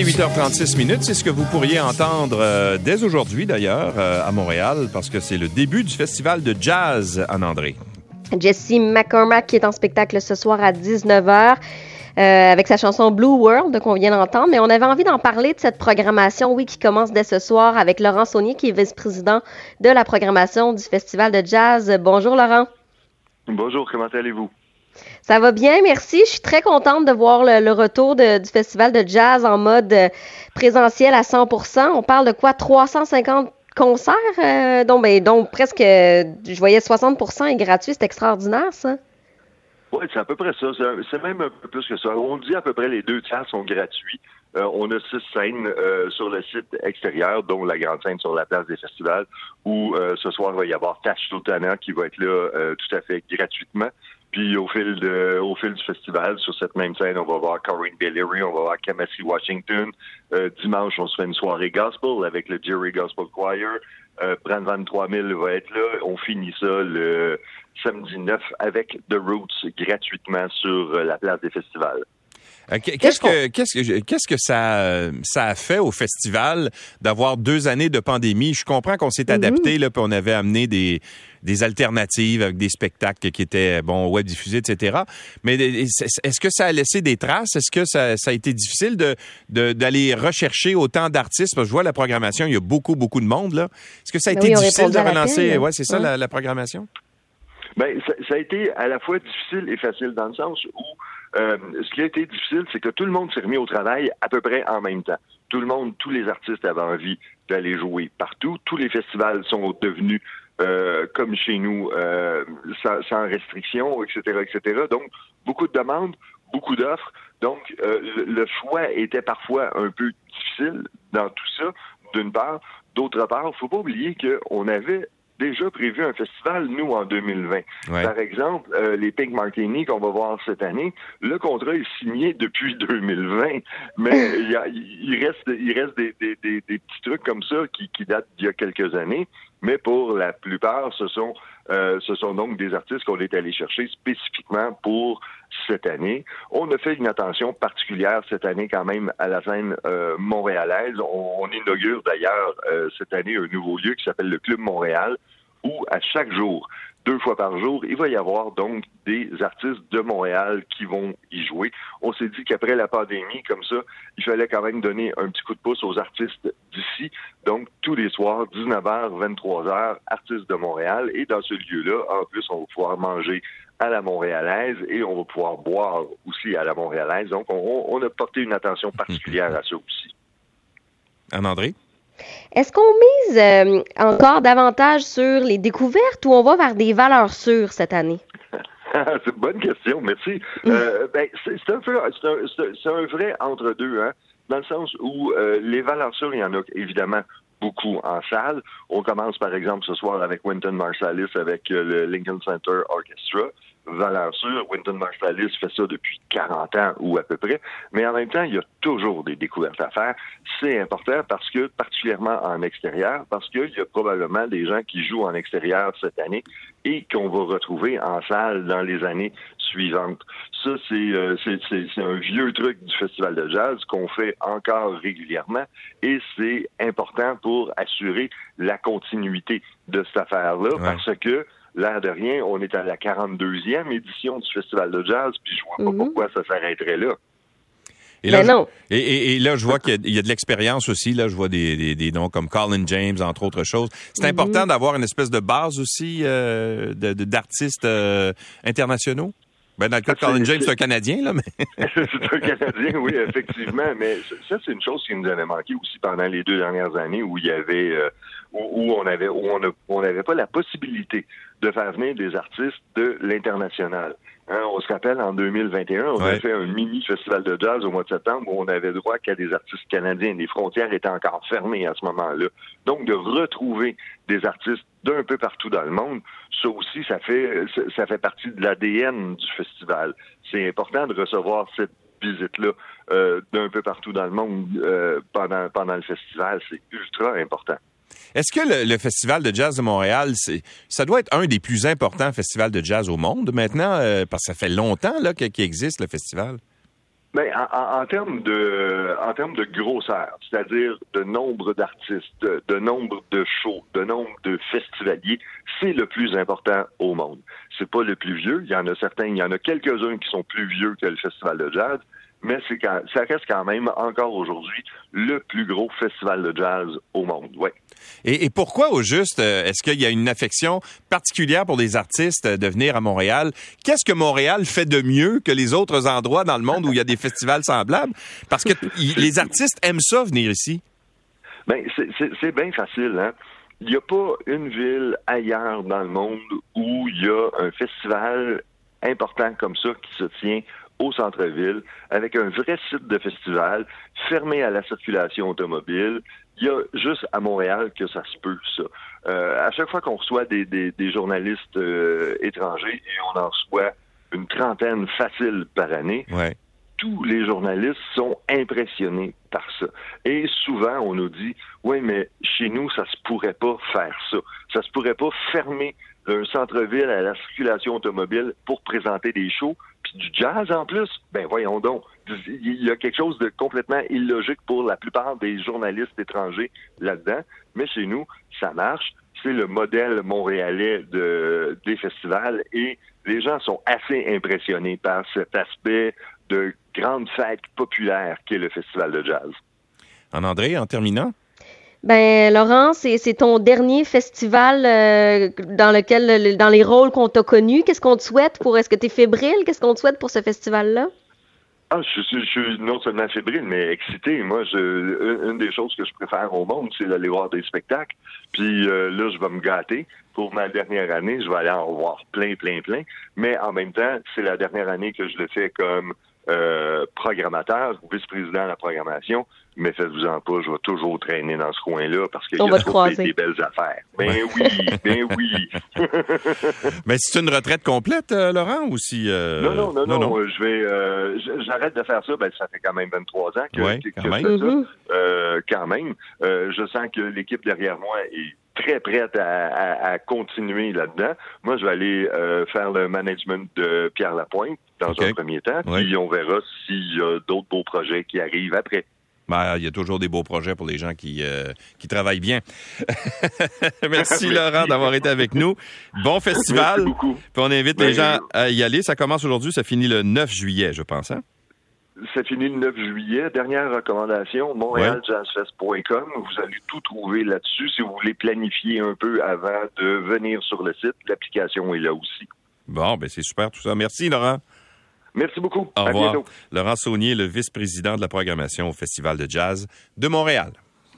il est 8h36 minutes. C'est ce que vous pourriez entendre euh, dès aujourd'hui, d'ailleurs, euh, à Montréal, parce que c'est le début du festival de jazz en André. Jesse McCormack qui est en spectacle ce soir à 19h. Euh, avec sa chanson Blue World qu'on vient d'entendre, mais on avait envie d'en parler de cette programmation, oui, qui commence dès ce soir avec Laurent Saunier, qui est vice-président de la programmation du Festival de jazz. Bonjour Laurent. Bonjour, comment allez-vous? Ça va bien, merci. Je suis très contente de voir le, retour du festival de jazz en mode euh, présentiel à 100% On parle de quoi? 350 concerts? Euh, donc, ben, presque, je voyais 60% est gratuit. C'est extraordinaire, ça. Oui, c'est à peu près ça. C'est même un peu plus que ça. On dit à peu près les deux tiers sont gratuits. Euh, on a six scènes euh, sur le site extérieur, dont la grande scène sur la place des festivals, où euh, ce soir, il va y avoir Tash Sultana qui va être là tout à fait gratuitement. Puis au fil de, au fil du festival, sur cette même scène, on va voir Corinne Bellery, on va voir Kamasi Washington. dimanche, on se fait une soirée gospel avec le Jerry Gospel Choir. Euh, Brand Van 3000 va être là. On finit ça le samedi 9 avec The Roots gratuitement sur la place des festivals. Euh, qu'est-ce que qu'est-ce que qu'est-ce que ça ça a fait au festival d'avoir deux années de pandémie? Je comprends qu'on s'est mm-hmm. adapté là, puis on avait amené des des alternatives avec des spectacles qui étaient bon web diffusés, etc. Mais est-ce que ça a laissé des traces? Est-ce que ça, ça, a été difficile de d'aller rechercher autant d'artistes? Parce que je vois la programmation, il y a beaucoup beaucoup de monde là. Est-ce que ça a ben été difficile de relancer? Ouais, c'est ça la, la, programmation? Ben ça, ça, a été à la fois difficile et facile dans le sens où euh, ce qui a été difficile, c'est que tout le monde s'est remis au travail à peu près en même temps. Tout le monde, tous les artistes avaient envie d'aller jouer partout. Tous les festivals sont devenus euh, comme chez nous, euh, sans, sans, restriction, etc., etc. Donc, beaucoup de demandes, beaucoup d'offres. Donc, euh, le choix était parfois un peu difficile dans tout ça, d'une part. D'autre part, il faut pas oublier qu'on avait déjà prévu un festival, nous, en 2020. Par exemple, euh, les Pink Martini qu'on va voir cette année, le contrat est signé depuis 2020, mais il, reste, il reste des, petits trucs comme ça qui, qui datent d'il y a quelques années, mais pour la plupart, ce sont, euh, ce sont donc des artistes qu'on est allé chercher spécifiquement pour cette année. On a fait une attention particulière cette année quand même à la scène euh, montréalaise. On, inaugure d'ailleurs cette année un nouveau lieu qui s'appelle le Club Montréal, où à chaque jour, deux fois par jour, il va y avoir donc des artistes de Montréal qui vont y jouer. On s'est dit qu'après la pandémie, comme ça, il fallait quand même donner un petit coup de pouce aux artistes d'ici. Donc, tous les soirs, 19h, 23h, artistes de Montréal. Et dans ce lieu-là, en plus, on va pouvoir manger à la montréalaise et on va pouvoir boire aussi à la montréalaise. Donc, on, a porté une attention particulière à ça aussi. Anne-André? Est-ce qu'on mise euh, encore davantage sur les découvertes ou on va vers des valeurs sûres cette année? c'est une bonne question, merci. Euh, ben, c'est un, un, vrai entre-deux, hein, dans le sens où euh, les valeurs sûres, il y en a évidemment beaucoup en salle. On commence par exemple ce soir avec Wynton Marsalis avec le Lincoln Center Orchestra valeur sûre. Winton Marsalis fait ça depuis 40 ans ou à peu près. Mais en même temps, il y a toujours des découvertes à faire. C'est important parce que, particulièrement en extérieur, parce qu'il y a probablement des gens qui jouent en extérieur cette année et qu'on va retrouver en salle dans les années suivantes. Ça, euh, c'est un vieux truc du Festival de jazz qu'on fait encore régulièrement et c'est important pour assurer la continuité de cette affaire-là parce que l'air de rien, on est à la 42e édition du Festival de jazz, puis je vois pas mhm. pourquoi ça s'arrêterait là. Et là, non. Et, là, je vois qu'il y, a de l'expérience aussi. Là, je vois des, des, noms comme Colin James, entre autres choses. C'est mhm. important d'avoir une espèce de base aussi euh, d'artistes euh, internationaux? Ben, dans le cas de Colin James, c'est un Canadien, là, mais. c'est un Canadien, oui, effectivement. Mais ça, c'est une chose qui nous avait manqué aussi pendant les deux dernières années où il y avait, euh, où, on avait, où on n'avait pas la possibilité de faire venir des artistes de l'international. Hein, on se rappelle, en 2021, on a fait un mini festival de jazz au mois de septembre où on avait droit qu'à des artistes canadiens. Les frontières étaient encore fermées à ce moment-là. Donc, de retrouver des artistes d'un peu partout dans le monde, ça aussi, ça fait, ça fait partie de l'ADN du festival. C'est important de recevoir cette visite-là euh, d'un peu partout dans le monde euh, pendant, pendant le festival. C'est ultra important. Est-ce que le, Festival de jazz de Montréal, ça doit être un des plus importants festivals de jazz au monde maintenant, euh, parce que ça fait longtemps qu'il existe le festival? Mais ben, en, termes de en termes de grosseur, c'est-à-dire de nombre d'artistes, de, nombre de shows, de nombre de festivaliers, c'est le plus important au monde. C'est pas le plus vieux. Il y en a certains, il y en a quelques-uns qui sont plus vieux que le festival de jazz, mais c'est quand, ça reste quand même encore aujourd'hui le plus gros festival de jazz au monde. Ouais. Et, et pourquoi, au juste, euh, est-ce qu'il y a une affection particulière pour les artistes de venir à Montréal? Qu'est-ce que Montréal fait de mieux que les autres endroits dans le monde où il y a des festivals semblables? Parce que les artistes aiment ça, venir ici. Ben, c'est bien facile, hein? Il n'y a pas une ville ailleurs dans le monde où il y a un festival important comme ça qui se tient au centre-ville, avec un vrai site de festival fermé à la circulation automobile. Il y a juste à Montréal que ça se peut, ça. Euh, à chaque fois qu'on reçoit des, des, journalistes euh, étrangers, et on en reçoit une trentaine facile par année, tous les journalistes sont impressionnés par ça. Et souvent, on nous dit, oui, mais chez nous, ça se pourrait pas faire ça. Ça se pourrait pas fermer un centre-ville à la circulation automobile pour présenter des shows, puis du jazz en plus. Ben voyons donc, il y a quelque chose de complètement illogique pour la plupart des journalistes étrangers là-dedans, mais chez nous, ça marche. C'est le modèle montréalais de, des festivals et les gens sont assez impressionnés par cet aspect de grande fête populaire qu'est le festival de jazz. En André, en terminant? Ben Laurent, c'est ton dernier festival euh, dans lequel dans les rôles qu'on t'a connus. Qu'est-ce qu'on te souhaite pour est-ce que tu es fébrile? Qu'est-ce qu'on te souhaite pour ce festival-là? Ah, je, je, suis non seulement fébrile, mais excité. Moi, je, une des choses que je préfère au monde, c'est d'aller voir des spectacles. Puis euh, là, je vais me gâter. Pour ma dernière année, je vais aller en voir plein, plein, plein. Mais en même temps, c'est la dernière année que je le fais comme euh, programmateur, vice-président de la programmation, mais faites-vous-en pas, je vais toujours traîner dans ce coin-là parce qu'il y a des, belles affaires. Ben oui, ben oui. mais c'est une retraite complète, euh, Laurent, ou si... Euh, non, non, non, non, je vais... j'arrête de faire ça, ben ça fait quand même 23 ans que, ouais, quand, même. Ça. quand même. je sens que l'équipe derrière moi est très prête à, continuer là-dedans. Moi, je vais aller euh, faire le management de Pierre Lapointe dans un premier temps, puis on verra s'il y a d'autres beaux projets qui arrivent après. Ben, il y a toujours des beaux projets pour les gens qui, euh, qui travaillent bien. Merci, Laurent d'avoir été avec nous. Bon festival. Merci beaucoup. Puis on invite les ben, gens à y aller. Ça commence aujourd'hui, ça finit le 9 juillet, je pense. Hein? C'est fini le 9 juillet. Dernière recommandation, montrealjazzfest.com. Vous allez tout trouver là-dessus si vous voulez planifier un peu avant de venir sur le site. L'application est là aussi. Bon, ben c'est super tout ça. Merci, Laurent. Merci beaucoup. Au revoir. Laurent Saunier, le vice-président de la programmation au Festival de jazz de Montréal.